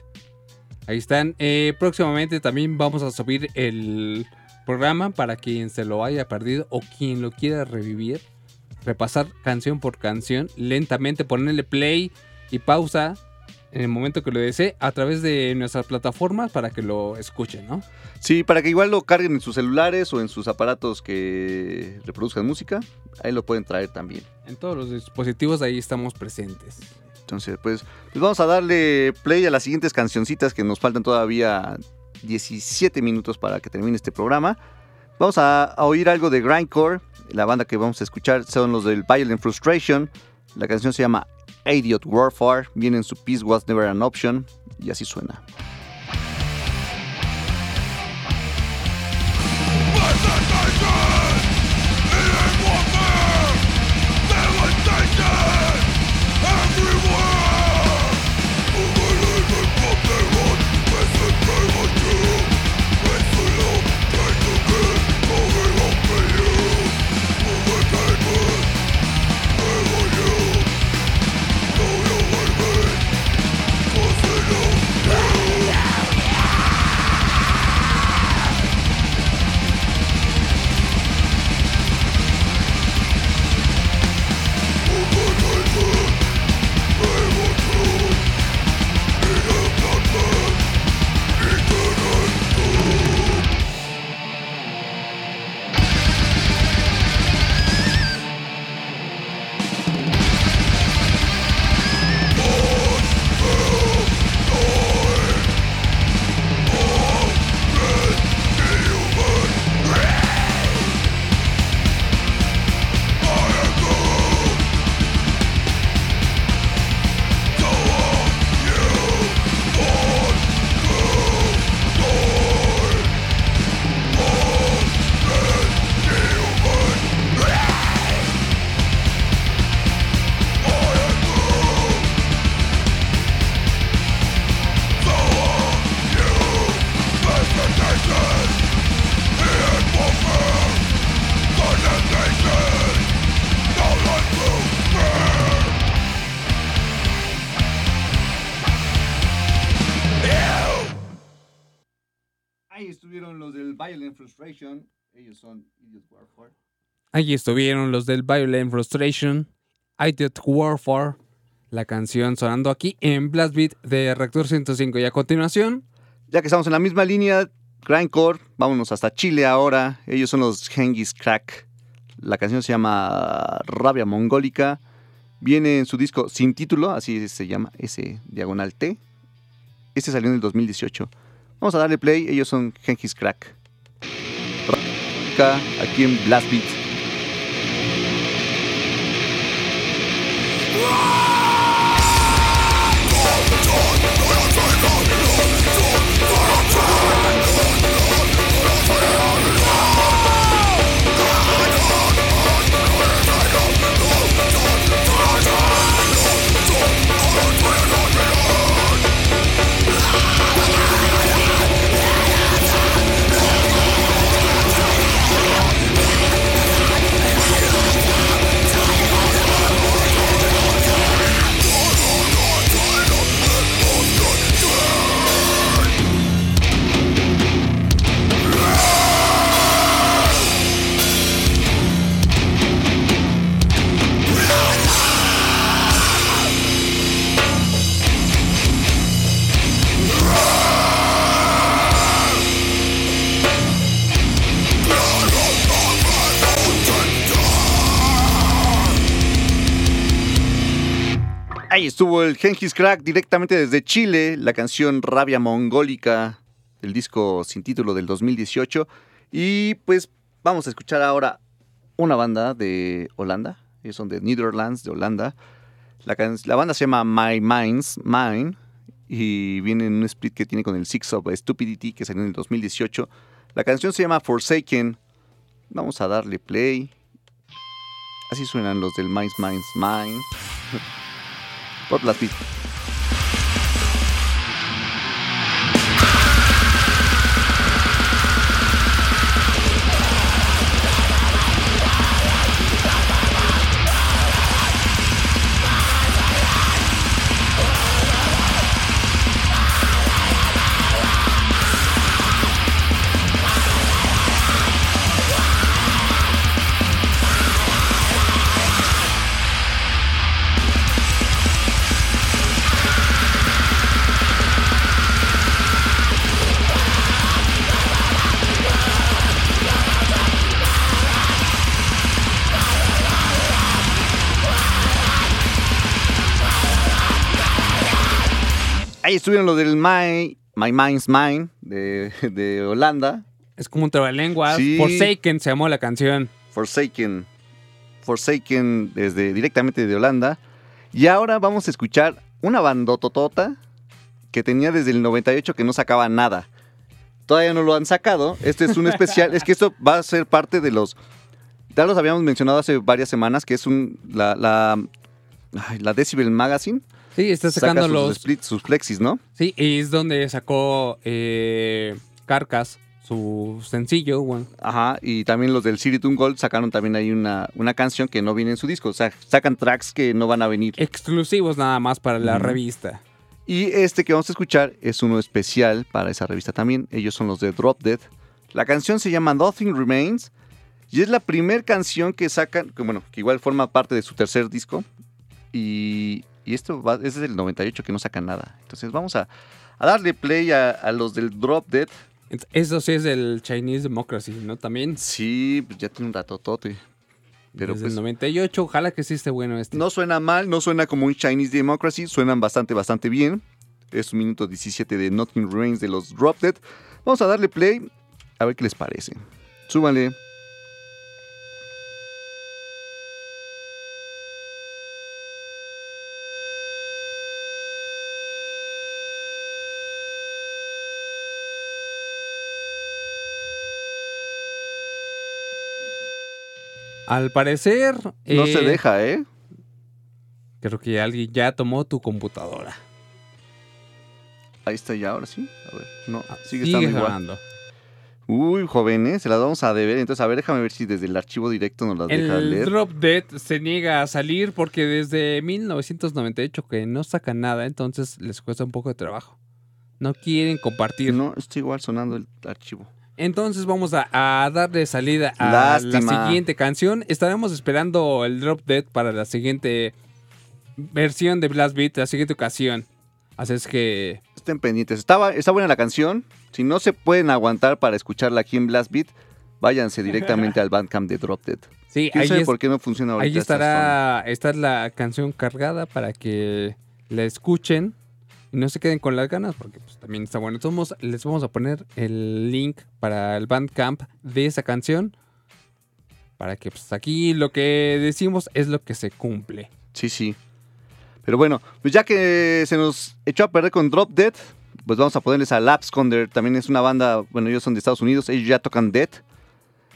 Ahí están. Eh, próximamente también vamos a subir el programa para quien se lo haya perdido o quien lo quiera revivir. Repasar canción por canción, lentamente ponerle play y pausa en el momento que lo desee a través de nuestras plataformas para que lo escuchen, ¿no? Sí, para que igual lo carguen en sus celulares o en sus aparatos que reproduzcan música, ahí lo pueden traer también. En todos los dispositivos ahí estamos presentes. Entonces, pues, pues vamos a darle play a las siguientes cancioncitas que nos faltan todavía 17 minutos para que termine este programa. Vamos a, a oír algo de Grindcore. La banda que vamos a escuchar son los del Violent Frustration. La canción se llama Idiot Warfare. Viene en su Peace Was Never an Option. Y así suena. Violent Frustration. Ellos son Idiot Warfare. Ahí estuvieron los del Violent Frustration, Idiot Warfare, la canción sonando aquí en Blast Beat de Reactor 105. Y a continuación, Ya que estamos en la misma línea, Grindcore, vámonos hasta Chile ahora. Ellos son los Genghis Crack. La canción se llama Rabia Mongólica. Viene en su disco sin título, así se llama, ese diagonal T. Este salió en el 2018. Vamos a darle play, ellos son Genghis Crack. Mongólica, aquí en Blast Beat. Ahí estuvo el Genghis Crack directamente desde Chile, la canción Rabia Mongólica, el disco sin título del 2018. Y pues vamos a escuchar ahora una banda de Holanda, ellos son de Netherlands, de Holanda. La, la banda se llama My Minds Mine y viene en un split que tiene con el Six of Stupidity que salió en el 2018. La canción se llama Forsaken. Vamos a darle play. Así suenan los del Minds Minds Mine. Por las. Estuvieron los del My, My Mind's Mine de, de Holanda. Es como un trabalenguas. Sí. Forsaken se llamó la canción. Forsaken. Forsaken desde directamente de Holanda. Y ahora vamos a escuchar una bandototota que tenía desde el 98 que no sacaba nada. Todavía no lo han sacado. Este es un especial. es que esto va a ser parte de los. Ya los habíamos mencionado hace varias semanas, que es un. La, la, la Decibel Magazine. Sí, está saca sacando sus los. splits, sus flexis, ¿no? Sí, y es donde sacó eh, Carcas, su sencillo. bueno. Ajá, y también los del City Tune Gold sacaron también ahí una, una canción que no viene en su disco. O sea, sacan tracks que no van a venir. Exclusivos nada más para la revista. Y este que vamos a escuchar es uno especial para esa revista también. Ellos son los de Drop Dead. La canción se llama Nothing Remains. Y es la primera canción que sacan, que bueno, que igual forma parte de su tercer disco. Y, y esto va, es desde el 98 que no sacan nada. Entonces vamos a, a darle play a, a los del Drop Dead. Eso sí es del Chinese Democracy, ¿no? También. Sí, pues ya tiene un ratotote. Pero Desde pues el 98, ojalá que sí esté bueno este. No suena mal, no suena como un Chinese Democracy, suenan bastante, bastante bien. Es un minuto 17 de Nothing Remains de los Drop Dead. Vamos a darle play, a ver qué les parece. Súbanle. Al parecer. No eh, se deja, ¿eh? Creo que alguien ya tomó tu computadora. Ahí está ya, ahora sí. A ver, no, Ah, sigue estando igual. Uy, jóvenes, se las vamos a deber. Entonces, a ver, déjame ver si desde el archivo directo nos las deja El leer. Drop Dead se niega a salir porque desde 1998 que no sacan nada, entonces les cuesta un poco de trabajo. No quieren compartir. No, está igual sonando el archivo. Entonces vamos a, a darle salida a Lástima. la siguiente canción. Estaremos esperando el Drop Dead para la siguiente versión de Blast Beat, la siguiente ocasión. Así es que Estén pendientes. Estaba, está buena la canción. Si no se pueden aguantar para escucharla aquí en Blast Beat, váyanse directamente al Bandcamp de Drop Dead. sí, ¿Quién ahí, es- por qué no funciona ahorita? ahí esta estará está la canción cargada para que la escuchen y no se queden con las ganas porque pues, también está bueno. Entonces les vamos a poner el link para el Bandcamp de esa canción para que pues aquí lo que decimos es lo que se cumple. Sí, sí. Pero bueno, pues ya que se nos echó a perder con Drop Dead, pues vamos a ponerles a Lapsconder. También es una banda, bueno, ellos son de Estados Unidos, ellos ya tocan Dead.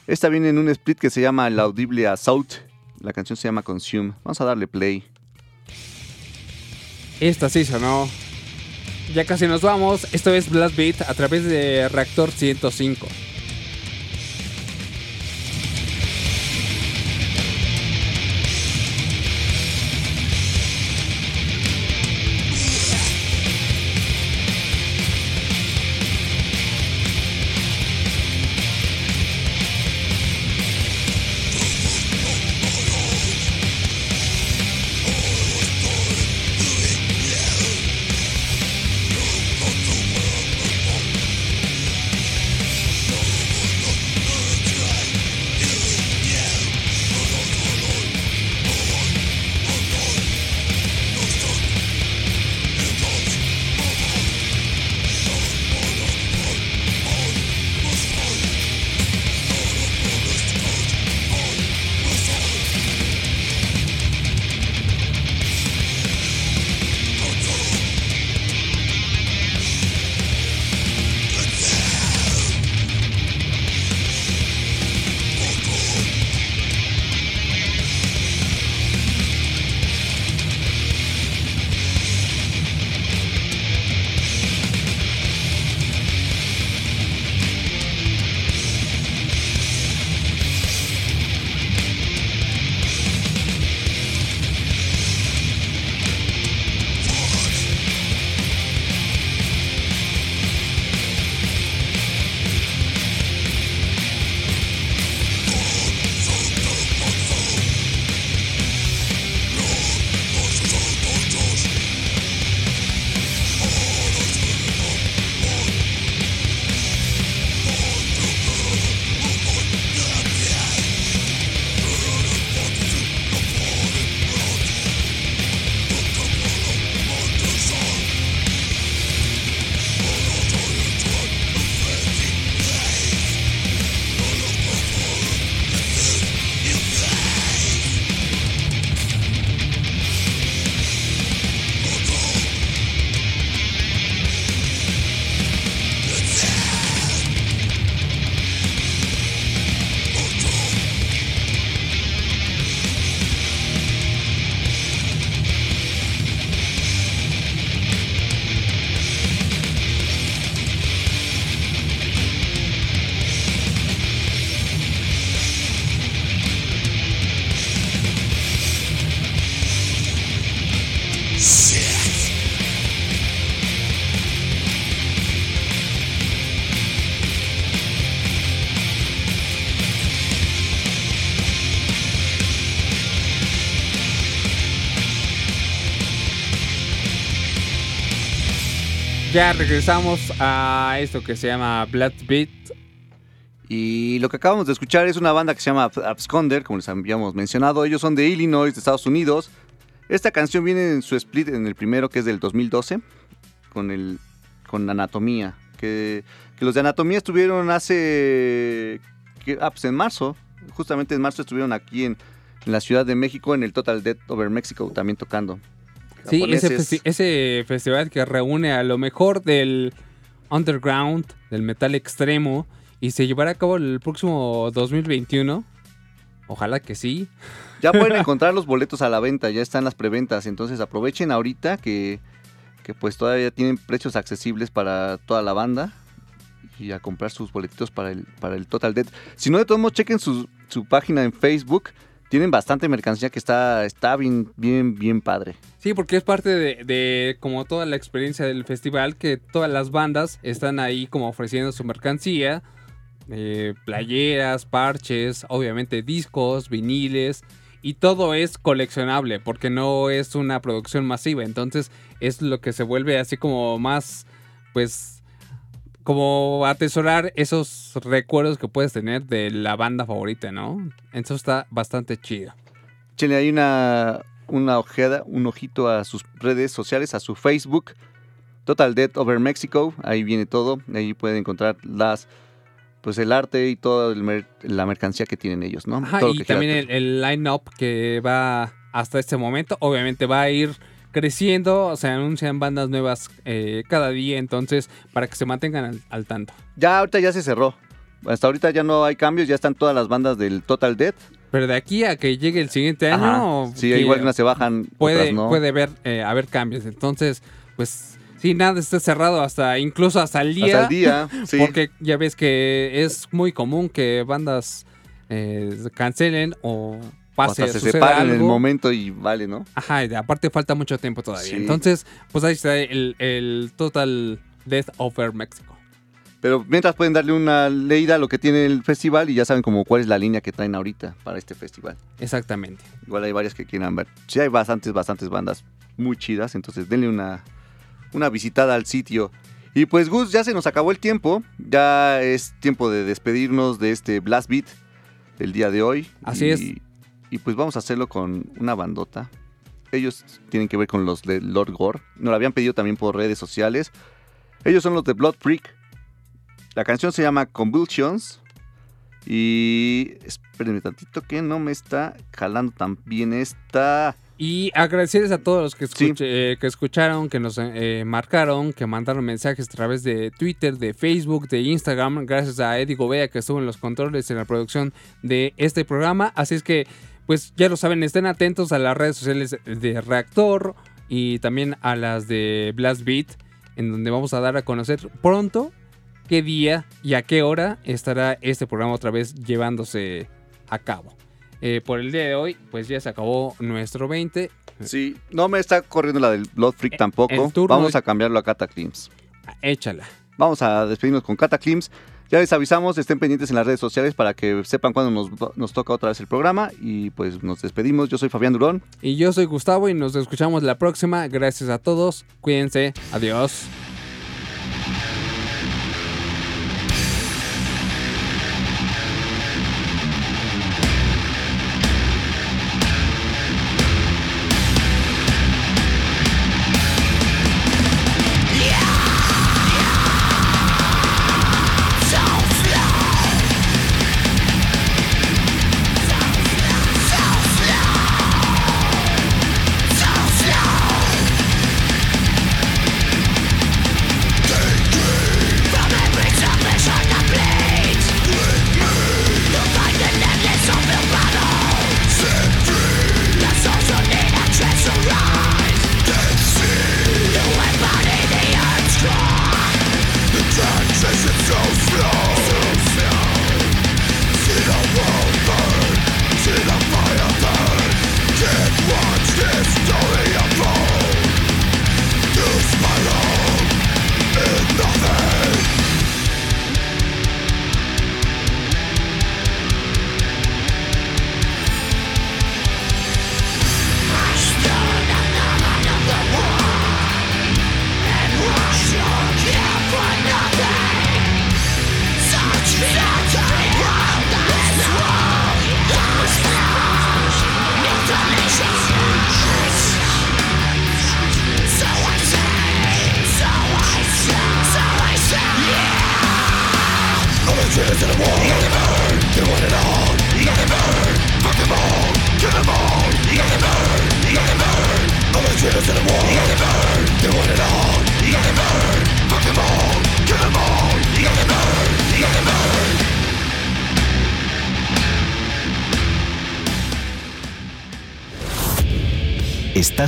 Esta viene en un split que se llama El Audible Assault. La canción se llama Consume. Vamos a darle play. Esta sí sonó. Ya casi nos vamos. Esto es Blast Beat a través de Reactor 105. Ya regresamos a esto que se llama Blood Beat. Y lo que acabamos de escuchar es una banda que se llama Absconder, como les habíamos mencionado. Ellos son de Illinois, de Estados Unidos. Esta canción viene en su split en el primero, que es del 2012, con, el, con Anatomía. Que, los de Anatomía estuvieron hace... que- ah, pues en marzo. Justamente en marzo estuvieron aquí en, la Ciudad de México, en el Total Dead Over Mexico, también tocando. Sí, ese, Japoneses. festi- ese festival que reúne a lo mejor del underground, del metal extremo, y se llevará a cabo el próximo 2021. Ojalá que sí. Ya pueden encontrar los boletos a la venta, ya están las preventas, entonces aprovechen ahorita que, que pues todavía tienen precios accesibles para toda la banda y a comprar sus boletitos para el, para el Total Dead. Si no, de todos modos, chequen su, su página en Facebook, tienen bastante mercancía que está, está bien, bien, bien padre. Sí, porque es parte de, como toda la experiencia del festival, que todas las bandas están ahí como ofreciendo su mercancía, eh, playeras, parches, obviamente discos, viniles, y todo es coleccionable, porque no es una producción masiva, entonces es lo que se vuelve así como más, pues, como atesorar esos recuerdos que puedes tener de la banda favorita, ¿no? Eso está bastante chido. Échenle ahí una, una ojeada, un ojito a sus redes sociales, a su Facebook, Total Dead Over Mexico, ahí viene todo, ahí pueden encontrar las pues el arte y toda mer- la mercancía que tienen ellos, ¿no? Ajá, Todo y también el, el line-up que va hasta este momento, obviamente va a ir creciendo, se anuncian bandas nuevas eh, cada día, entonces para que se mantengan al, al tanto. Ya ahorita ya se cerró. Hasta ahorita ya no hay cambios, ya están todas las bandas del Total Dead. Pero de aquí a que llegue el siguiente Ajá. año, Sí, que igual unas se bajan, puede, otras no. puede haber, eh, haber cambios. Entonces, pues sí, nada está cerrado hasta incluso hasta el día. Hasta el día, sí. Porque ya ves que es muy común que bandas eh, cancelen O pase, hasta se separan en el momento y vale, ¿no? Ajá, y aparte falta mucho tiempo todavía. Sí. Entonces, pues ahí está el, el Total Death Over Mexico. Pero mientras pueden darle una leída a lo que tiene el festival y ya saben como cuál es la línea que traen ahorita para este festival. Exactamente. Igual hay varias que quieran ver. Sí hay bastantes, bastantes bandas muy chidas, entonces denle una, una visitada al sitio. Y pues Gus, ya se nos acabó el tiempo, ya es tiempo de despedirnos de este Blast Beat del día de hoy. Así Y- es. Y pues vamos a hacerlo con una bandota. Ellos tienen que ver con los de Lord Gore. Nos lo habían pedido también por redes sociales. Ellos son los de Blood Freak. La canción se llama Convulsions. Y espérenme tantito que no me está jalando tan bien esta. Y agradecerles a todos los que, Sí. eh, que escucharon, que nos eh, marcaron, que mandaron mensajes a través de Twitter, de Facebook, de Instagram. Gracias a Eddie Gobea que estuvo en los controles en la producción de este programa. Así es que, pues ya lo saben, estén atentos a las redes sociales de Reactor y también a las de Blast Beat, en donde vamos a dar a conocer pronto qué día y a qué hora estará este programa otra vez llevándose a cabo. Eh, por el día de hoy, pues ya se acabó nuestro 20. Sí, no me está corriendo la del Blood Freak tampoco. el turno- Vamos a cambiarlo a Cataclysms. Échala. Vamos a despedirnos con Cataclysms. Ya les avisamos, estén pendientes en las redes sociales para que sepan cuándo nos, nos toca otra vez el programa. Y pues nos despedimos. Yo soy Fabián Durón. Y yo soy Gustavo y nos escuchamos la próxima. Gracias a todos. Cuídense. Adiós.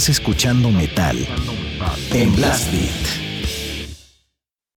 Estás escuchando metal en Blast Beat.